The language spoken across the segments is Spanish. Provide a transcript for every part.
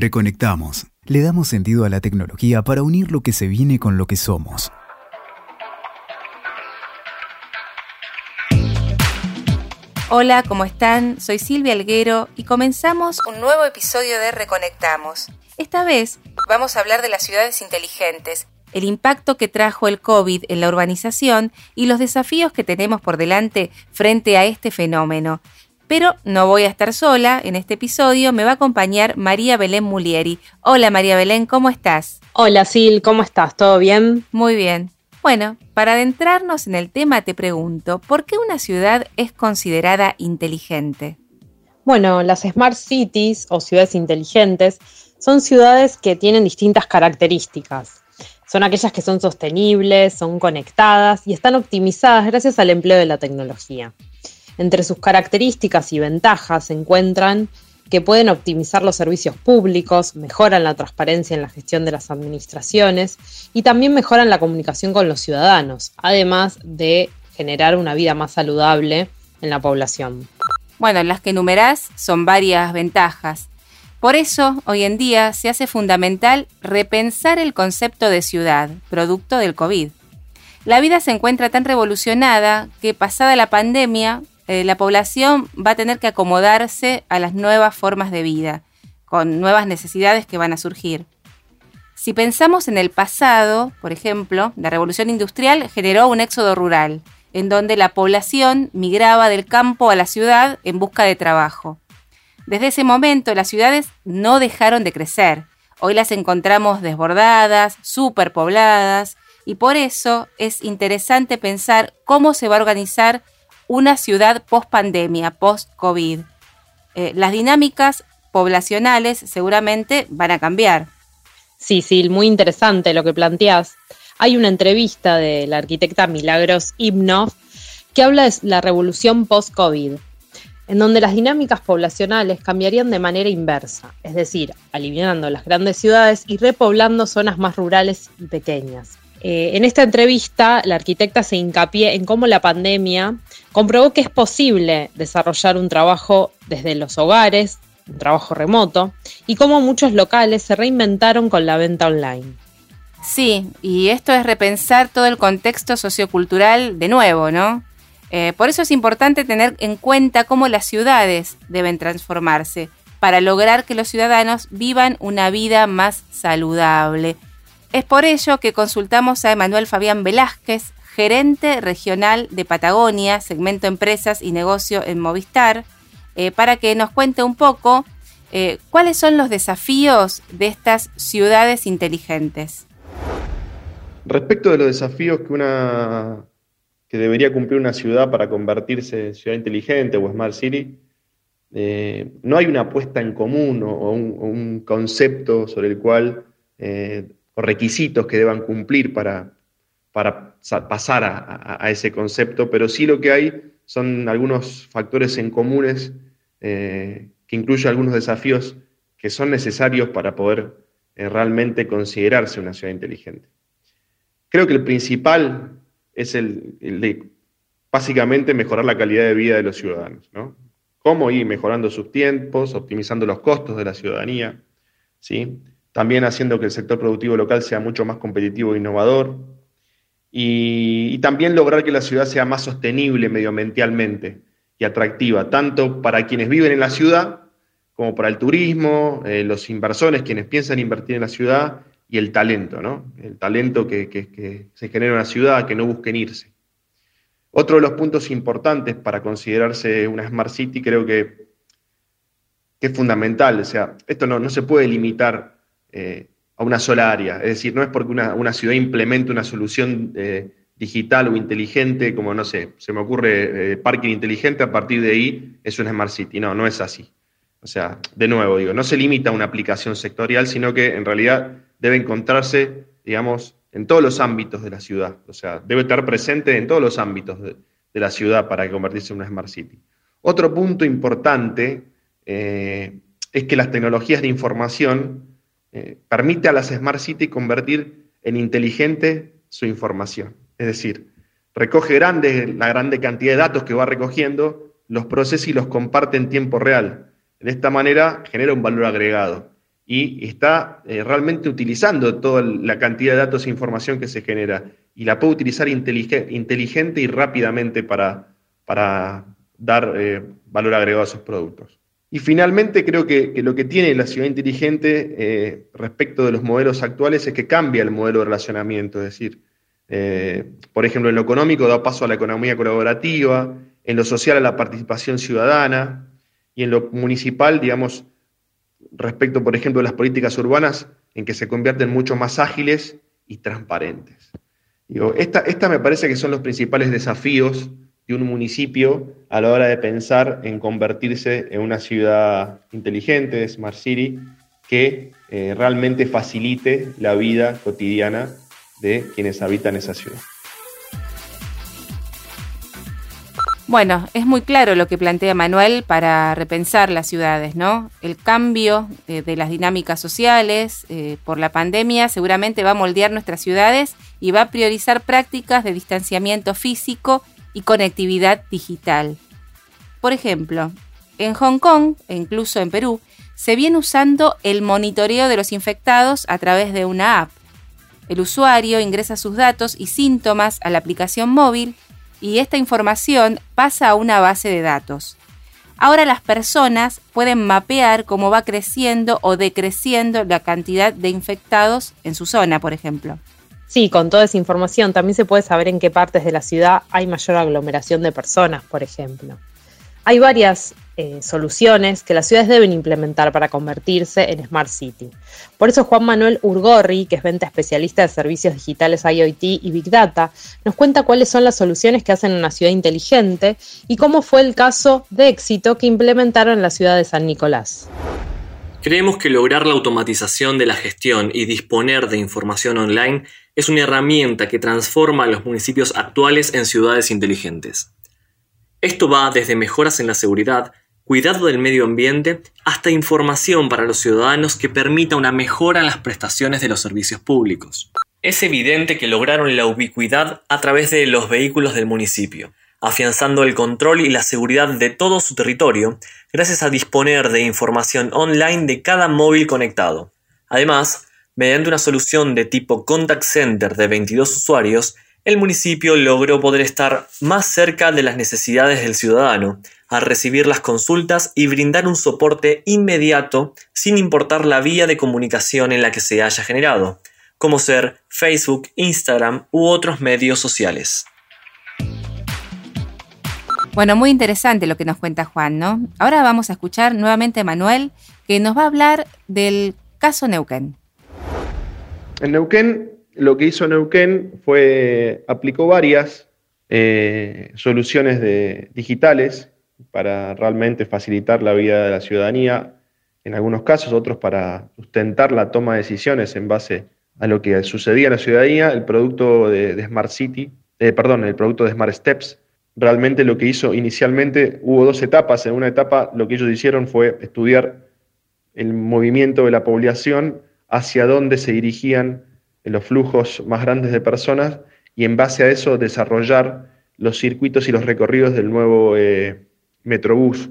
Reconectamos. Le damos sentido a la tecnología para unir lo que se viene con lo que somos. Hola, ¿cómo están? Soy Silvia Alguero y comenzamos un nuevo episodio de Reconectamos. Esta vez vamos a hablar de las ciudades inteligentes, el impacto que trajo el COVID en la urbanización y los desafíos que tenemos por delante frente a este fenómeno. Pero no voy a estar sola, en este episodio me va a acompañar María Belén Mulieri. Hola María Belén, ¿cómo estás? Hola Sil, ¿cómo estás? ¿Todo bien? Muy bien. Bueno, para adentrarnos en el tema te pregunto, ¿por qué una ciudad es considerada inteligente? Bueno, las Smart Cities o ciudades inteligentes son ciudades que tienen distintas características. Son aquellas que son sostenibles, son conectadas y están optimizadas gracias al empleo de la tecnología. Entre sus características y ventajas se encuentran que pueden optimizar los servicios públicos, mejoran la transparencia en la gestión de las administraciones y también mejoran la comunicación con los ciudadanos, además de generar una vida más saludable en la población. Bueno, las que enumerás son varias ventajas. Por eso, hoy en día se hace fundamental repensar el concepto de ciudad, producto del COVID. La vida se encuentra tan revolucionada que pasada la pandemia, eh, la población va a tener que acomodarse a las nuevas formas de vida, con nuevas necesidades que van a surgir. Si pensamos en el pasado, por ejemplo, la revolución industrial generó un éxodo rural, en donde la población migraba del campo a la ciudad en busca de trabajo. Desde ese momento las ciudades no dejaron de crecer. Hoy las encontramos desbordadas, superpobladas, y por eso es interesante pensar cómo se va a organizar una ciudad post pandemia, post COVID. Eh, las dinámicas poblacionales seguramente van a cambiar. Sí, sí, muy interesante lo que planteas. Hay una entrevista de la arquitecta Milagros Ibnov que habla de la revolución post-COVID, en donde las dinámicas poblacionales cambiarían de manera inversa, es decir, aliviando las grandes ciudades y repoblando zonas más rurales y pequeñas. Eh, en esta entrevista, la arquitecta se hincapié en cómo la pandemia comprobó que es posible desarrollar un trabajo desde los hogares, un trabajo remoto, y cómo muchos locales se reinventaron con la venta online. Sí, y esto es repensar todo el contexto sociocultural de nuevo, ¿no? Eh, por eso es importante tener en cuenta cómo las ciudades deben transformarse para lograr que los ciudadanos vivan una vida más saludable. Es por ello que consultamos a Emanuel Fabián Velázquez, gerente regional de Patagonia, segmento empresas y negocio en Movistar, eh, para que nos cuente un poco eh, cuáles son los desafíos de estas ciudades inteligentes. Respecto de los desafíos que una que debería cumplir una ciudad para convertirse en ciudad inteligente o smart city, eh, no hay una apuesta en común o, un, concepto sobre el cual, requisitos que deban cumplir para, para pasar a, ese concepto, pero sí lo que hay son algunos factores en comunes eh, que incluyen algunos desafíos que son necesarios para poder eh, realmente considerarse una ciudad inteligente. Creo que el principal es el, de básicamente mejorar la calidad de vida de los ciudadanos. ¿no? ¿Cómo ir mejorando sus tiempos, optimizando los costos de la ciudadanía? ¿sí? También haciendo que el sector productivo local sea mucho más competitivo e innovador, y, también lograr que la ciudad sea más sostenible medioambientalmente y atractiva, tanto para quienes viven en la ciudad como para el turismo, eh, los inversores, quienes piensan invertir en la ciudad y el talento, ¿no? El talento que, se genera en la ciudad, que no busquen irse. Otro de los puntos importantes para considerarse una Smart City creo que, es fundamental, o sea, esto no, se puede limitar eh, a una sola área. Es decir, no es porque una, ciudad implemente una solución eh, digital o inteligente, como no sé, se me ocurre eh, parking inteligente, a partir de ahí es una Smart City. No, no es así. O sea, de nuevo digo, no se limita a una aplicación sectorial, sino que en realidad debe encontrarse, digamos, en todos los ámbitos de la ciudad. O sea, debe estar presente en todos los ámbitos de, la ciudad para convertirse en una Smart City. Otro punto importante es que las tecnologías de información eh, permite a las Smart City convertir en inteligente su información. Es decir, recoge la grande cantidad de datos que va recogiendo, los procesa y los comparte en tiempo real. De esta manera genera un valor agregado. y está eh, realmente utilizando toda la cantidad de datos e información que se genera y la puede utilizar inteligente y rápidamente para, para dar eh, valor agregado a sus productos. Y finalmente creo que, lo que tiene la ciudad inteligente eh, respecto de los modelos actuales es que cambia el modelo de relacionamiento, es decir, por ejemplo, en lo económico da paso a la economía colaborativa, en lo social a la participación ciudadana y en lo municipal, digamos, respecto, por ejemplo, de las políticas urbanas, en que se convierten mucho más ágiles y transparentes. Digo, esta, esta me parece que son los principales desafíos de un municipio a la hora de pensar en convertirse en una ciudad inteligente, Smart City, que eh, realmente facilite la vida cotidiana de quienes habitan esa ciudad. Bueno, es muy claro lo que plantea Manuel para repensar las ciudades, ¿no? El cambio de, las dinámicas sociales eh, por la pandemia seguramente va a moldear nuestras ciudades y va a priorizar prácticas de distanciamiento físico y conectividad digital. Por ejemplo, en Hong Kong e incluso en Perú se viene usando el monitoreo de los infectados a través de una app. El usuario ingresa sus datos y síntomas a la aplicación móvil y esta información pasa a una base de datos. Ahora las personas pueden mapear cómo va creciendo o decreciendo la cantidad de infectados en su zona, por ejemplo. Sí, con toda esa información también se puede saber en qué partes de la ciudad hay mayor aglomeración de personas, por ejemplo. Hay varias eh, soluciones que las ciudades deben implementar para convertirse en Smart City. Por eso Juan Manuel Urgorri, que es venta especialista de servicios digitales IoT y Big Data, nos cuenta cuáles son las soluciones que hacen una ciudad inteligente y cómo fue el caso de éxito que implementaron en la ciudad de San Nicolás. Creemos que lograr la automatización de la gestión y disponer de información online es una herramienta que transforma a los municipios actuales en ciudades inteligentes. Esto va desde mejoras en la seguridad, cuidado del medio ambiente, hasta información para los ciudadanos que permita una mejora en las prestaciones de los servicios públicos. Es evidente que lograron la ubicuidad a través de los vehículos del municipio, afianzando el control y la seguridad de todo su territorio, gracias a disponer de información online de cada móvil conectado. Además, mediante una solución de tipo contact center de 22 usuarios, el municipio logró poder estar más cerca de las necesidades del ciudadano, a recibir las consultas y brindar un soporte inmediato sin importar la vía de comunicación en la que se haya generado, como ser Facebook, Instagram u otros medios sociales. Bueno, muy interesante lo que nos cuenta Juan, ¿no? Ahora vamos a escuchar nuevamente a Manuel, que nos va a hablar del caso Neuquén. En Neuquén, lo que hizo Neuquén fue, aplicó varias eh, soluciones de, digitales para realmente facilitar la vida de la ciudadanía, en algunos casos, otros para sustentar la toma de decisiones en base a lo que sucedía en la ciudadanía, el producto de, Smart City, eh, perdón, el producto de Smart Steps, realmente lo que hizo inicialmente, hubo dos etapas, en una etapa lo que ellos hicieron fue estudiar el movimiento de la población, hacia dónde se dirigían los flujos más grandes de personas y en base a eso desarrollar los circuitos y los recorridos del nuevo eh, Metrobús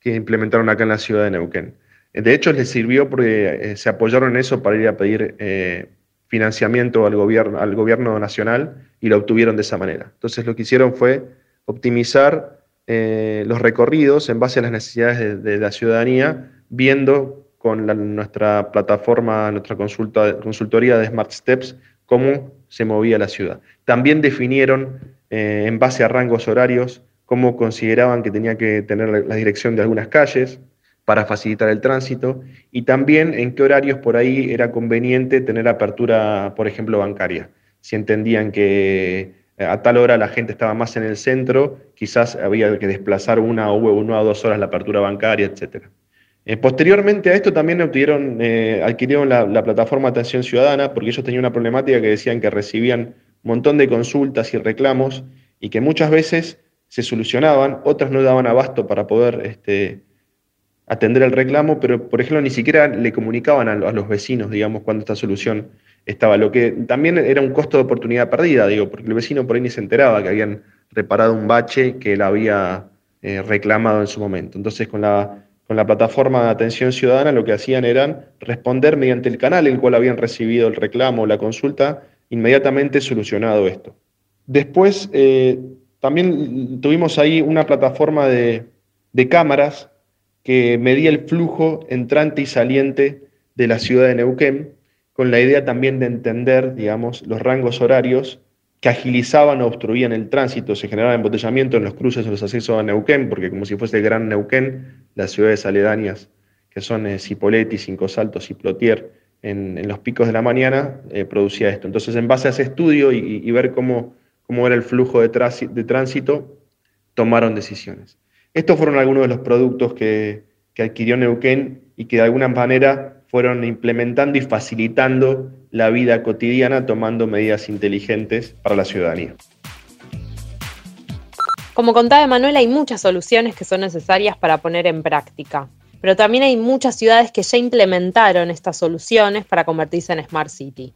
que implementaron acá en la ciudad de Neuquén. De hecho, les sirvió porque eh, se apoyaron en eso para ir a pedir eh, financiamiento al gobierno, al gobierno nacional y lo obtuvieron de esa manera. Entonces, lo que hicieron fue optimizar eh, los recorridos en base a las necesidades de, la ciudadanía, viendo con nuestra plataforma, nuestra consulta, consultoría de Smart Steps, cómo se movía la ciudad. También definieron, en base a rangos horarios, cómo consideraban que tenía que tener la dirección de algunas calles para facilitar el tránsito y también en qué horarios por ahí era conveniente tener apertura, por ejemplo, bancaria. Si entendían que eh, a tal hora la gente estaba más en el centro, quizás había que desplazar una o una o dos horas la apertura bancaria, etc. Eh, posteriormente a esto también obtuvieron, eh, adquirieron la, la, plataforma Atención Ciudadana porque ellos tenían una problemática que decían que recibían un montón de consultas y reclamos y que muchas veces se solucionaban, otras no daban abasto para poder este, atender el reclamo, pero por ejemplo ni siquiera le comunicaban a, los vecinos, digamos, cuando esta solución estaba, lo que también era un costo de oportunidad perdida, digo, porque el vecino por ahí ni se enteraba que habían reparado un bache que él había eh, reclamado en su momento. Entonces con la con la plataforma de atención ciudadana lo que hacían eran responder mediante el canal en el cual habían recibido el reclamo o la consulta, inmediatamente solucionado esto. Después, eh, también tuvimos ahí una plataforma de, de cámaras que medía el flujo entrante y saliente de la ciudad de Neuquén, con la idea también de entender, digamos, los rangos horarios que agilizaban o obstruían el tránsito, se generaba embotellamiento en los cruces o los accesos a Neuquén, porque como si fuese el Gran Neuquén, las ciudades aledañas, que son eh, Cipolletti, Cinco Saltos y Plotier, en, los picos de la mañana, eh, producía esto. Entonces, en base a ese estudio y, ver cómo, cómo, era el flujo de, de, tránsito, tomaron decisiones. Estos fueron algunos de los productos que, que adquirió Neuquén y que de alguna manera fueron implementando y facilitando la vida cotidiana tomando medidas inteligentes para la ciudadanía. Como contaba Manuel, hay muchas soluciones que son necesarias para poner en práctica, pero también hay muchas ciudades que ya implementaron estas soluciones para convertirse en Smart City.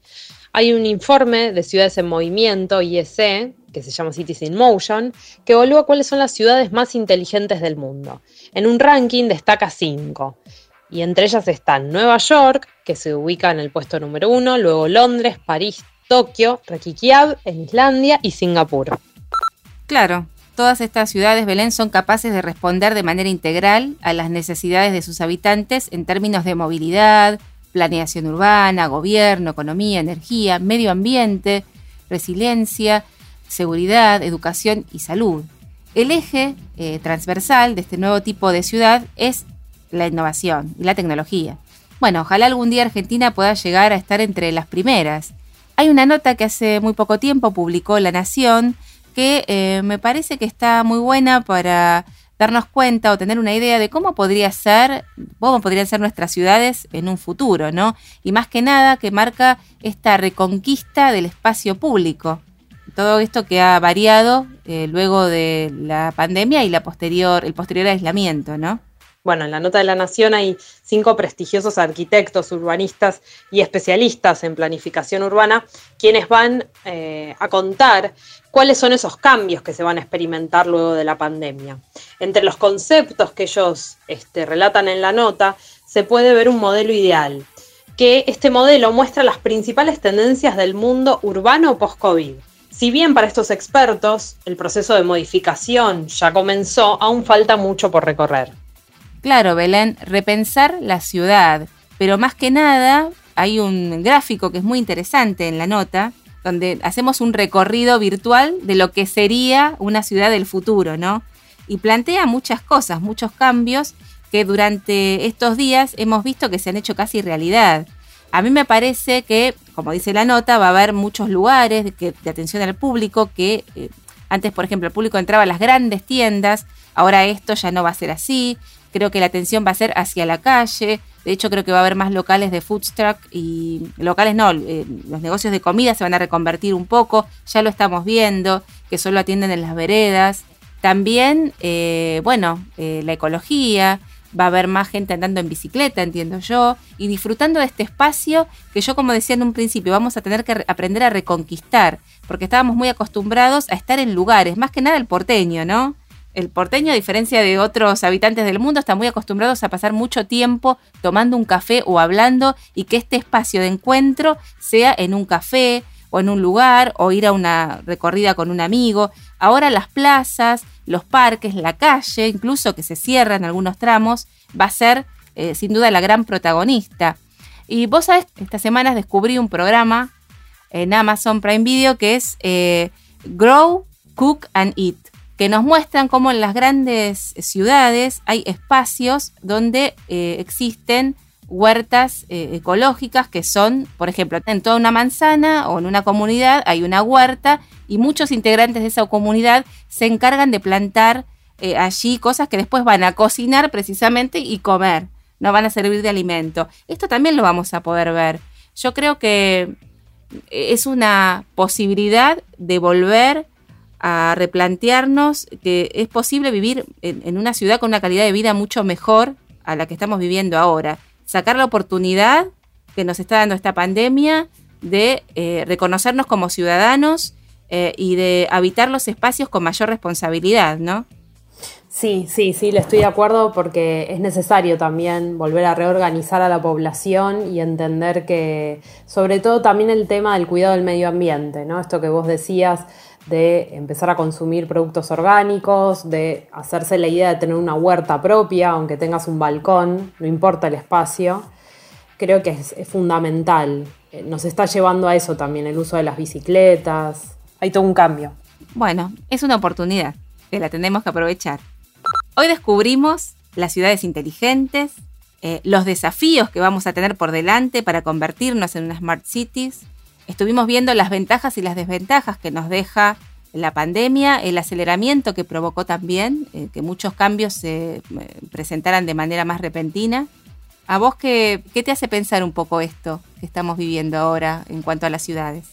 Hay un informe de Ciudades en Movimiento, IEC, que se llama Cities in Motion, que evalúa cuáles son las ciudades más inteligentes del mundo. En un ranking destaca cinco y entre ellas están Nueva York, que se ubica en el puesto número uno, luego Londres, París, Tokio, Reykjavik en Islandia y Singapur. Claro, todas estas ciudades, Belén, son capaces de responder de manera integral a las necesidades de sus habitantes en términos de movilidad, planeación urbana, gobierno, economía, energía, medio ambiente, resiliencia, seguridad, educación y salud. El eje eh, transversal de este nuevo tipo de ciudad es la innovación y la tecnología. Bueno, ojalá algún día Argentina pueda llegar a estar entre las primeras. Hay una nota que hace muy poco tiempo publicó La Nación que eh, me parece que está muy buena para darnos cuenta o tener una idea de cómo podría ser, cómo podrían ser nuestras ciudades en un futuro, ¿no? Y más que nada que marca esta reconquista del espacio público. Todo esto que ha variado eh, luego de la pandemia y la posterior, el posterior aislamiento, ¿no? Bueno, en la nota de la Nación hay cinco prestigiosos arquitectos, urbanistas y especialistas en planificación urbana, quienes van eh, a contar cuáles son esos cambios que se van a experimentar luego de la pandemia. Entre los conceptos que ellos este, relatan en la nota, se puede ver un modelo ideal, que este modelo muestra las principales tendencias del mundo urbano post-COVID. Si bien para estos expertos el proceso de modificación ya comenzó, aún falta mucho por recorrer. Claro, Belén, repensar la ciudad, pero más que nada hay un gráfico que es muy interesante en la nota, donde hacemos un recorrido virtual de lo que sería una ciudad del futuro, ¿no? Y plantea muchas cosas, muchos cambios que durante estos días hemos visto que se han hecho casi realidad. A mí me parece que, como dice la nota, va a haber muchos lugares de, atención al público que eh, antes, por ejemplo, el público entraba a las grandes tiendas, ahora esto ya no va a ser así. Creo que la atención va a ser hacia la calle. De hecho, creo que va a haber más locales de food truck y locales no, eh, los negocios de comida se van a reconvertir un poco. Ya lo estamos viendo, que solo atienden en las veredas. También, eh, bueno, eh, la ecología, va a haber más gente andando en bicicleta, entiendo yo, y disfrutando de este espacio que yo, como decía en un principio, vamos a tener que aprender a reconquistar, porque estábamos muy acostumbrados a estar en lugares, más que nada el porteño, ¿no? El porteño, a diferencia de otros habitantes del mundo, está muy acostumbrados a pasar mucho tiempo tomando un café o hablando y que este espacio de encuentro sea en un café o en un lugar o ir a una recorrida con un amigo. Ahora las plazas, los parques, la calle, incluso que se cierran algunos tramos, va a ser eh, sin duda la gran protagonista. Y vos sabés, estas semanas descubrí un programa en Amazon Prime Video que es eh, Grow, Cook and Eat que nos muestran cómo en las grandes ciudades hay espacios donde eh, existen huertas eh, ecológicas que son, por ejemplo, en toda una manzana o en una comunidad hay una huerta y muchos integrantes de esa comunidad se encargan de plantar eh, allí cosas que después van a cocinar precisamente y comer, no van a servir de alimento. Esto también lo vamos a poder ver. Yo creo que es una posibilidad de volver a replantearnos que es posible vivir en, una ciudad con una calidad de vida mucho mejor a la que estamos viviendo ahora. Sacar la oportunidad que nos está dando esta pandemia de eh, reconocernos como ciudadanos eh, y de habitar los espacios con mayor responsabilidad, ¿no? Sí, sí, sí, le estoy de acuerdo porque es necesario también volver a reorganizar a la población y entender que, sobre todo también el tema del cuidado del medio ambiente, ¿no? Esto que vos decías de empezar a consumir productos orgánicos, de hacerse la idea de tener una huerta propia, aunque tengas un balcón, no importa el espacio, creo que es, fundamental. Eh, nos está llevando a eso también, el uso de las bicicletas, hay todo un cambio. Bueno, es una oportunidad que la tenemos que aprovechar. Hoy descubrimos las ciudades inteligentes, eh, los desafíos que vamos a tener por delante para convertirnos en una smart cities. Estuvimos viendo las ventajas y las desventajas que nos deja la pandemia, el aceleramiento que provocó también eh, que muchos cambios se eh, presentaran de manera más repentina. ¿A vos qué, qué te hace pensar un poco esto que estamos viviendo ahora en cuanto a las ciudades?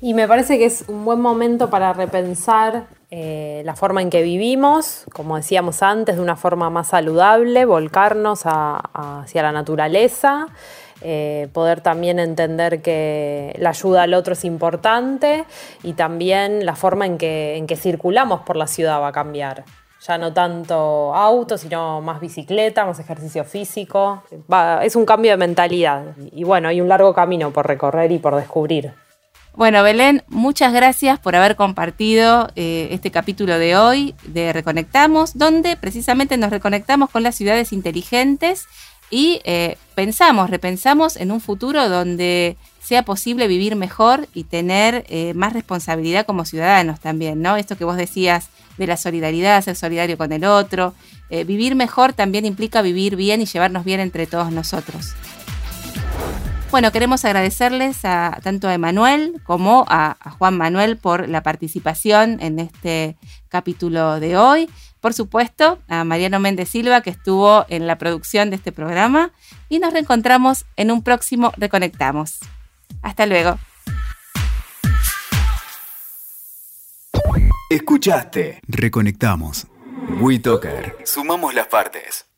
Y me parece que es un buen momento para repensar eh, la forma en que vivimos, como decíamos antes, de una forma más saludable, volcarnos hacia la naturaleza, eh, poder también entender que la ayuda al otro es importante y también la forma en que, en que circulamos por la ciudad va a cambiar. Ya no tanto auto, sino más bicicleta, más ejercicio físico. es un cambio de mentalidad. Y bueno, hay un largo camino por recorrer y por descubrir. Bueno, Belén, muchas gracias por haber compartido eh, este capítulo de hoy de Reconectamos, donde precisamente nos reconectamos con las ciudades inteligentes y eh, pensamos, repensamos en un futuro donde sea posible vivir mejor y tener eh, más responsabilidad como ciudadanos también, ¿no? Esto que vos decías de la solidaridad, ser solidario con el otro. vivir mejor también implica vivir bien y llevarnos bien entre todos nosotros. Bueno, queremos agradecerles a, tanto a Emanuel como a, Juan Manuel por la participación en este capítulo de hoy. Por supuesto, a Mariano Méndez Silva, que estuvo en la producción de este programa. Y nos reencontramos en un próximo Reconectamos. Hasta luego. Escuchaste. Reconectamos. WeToker. Sumamos las partes.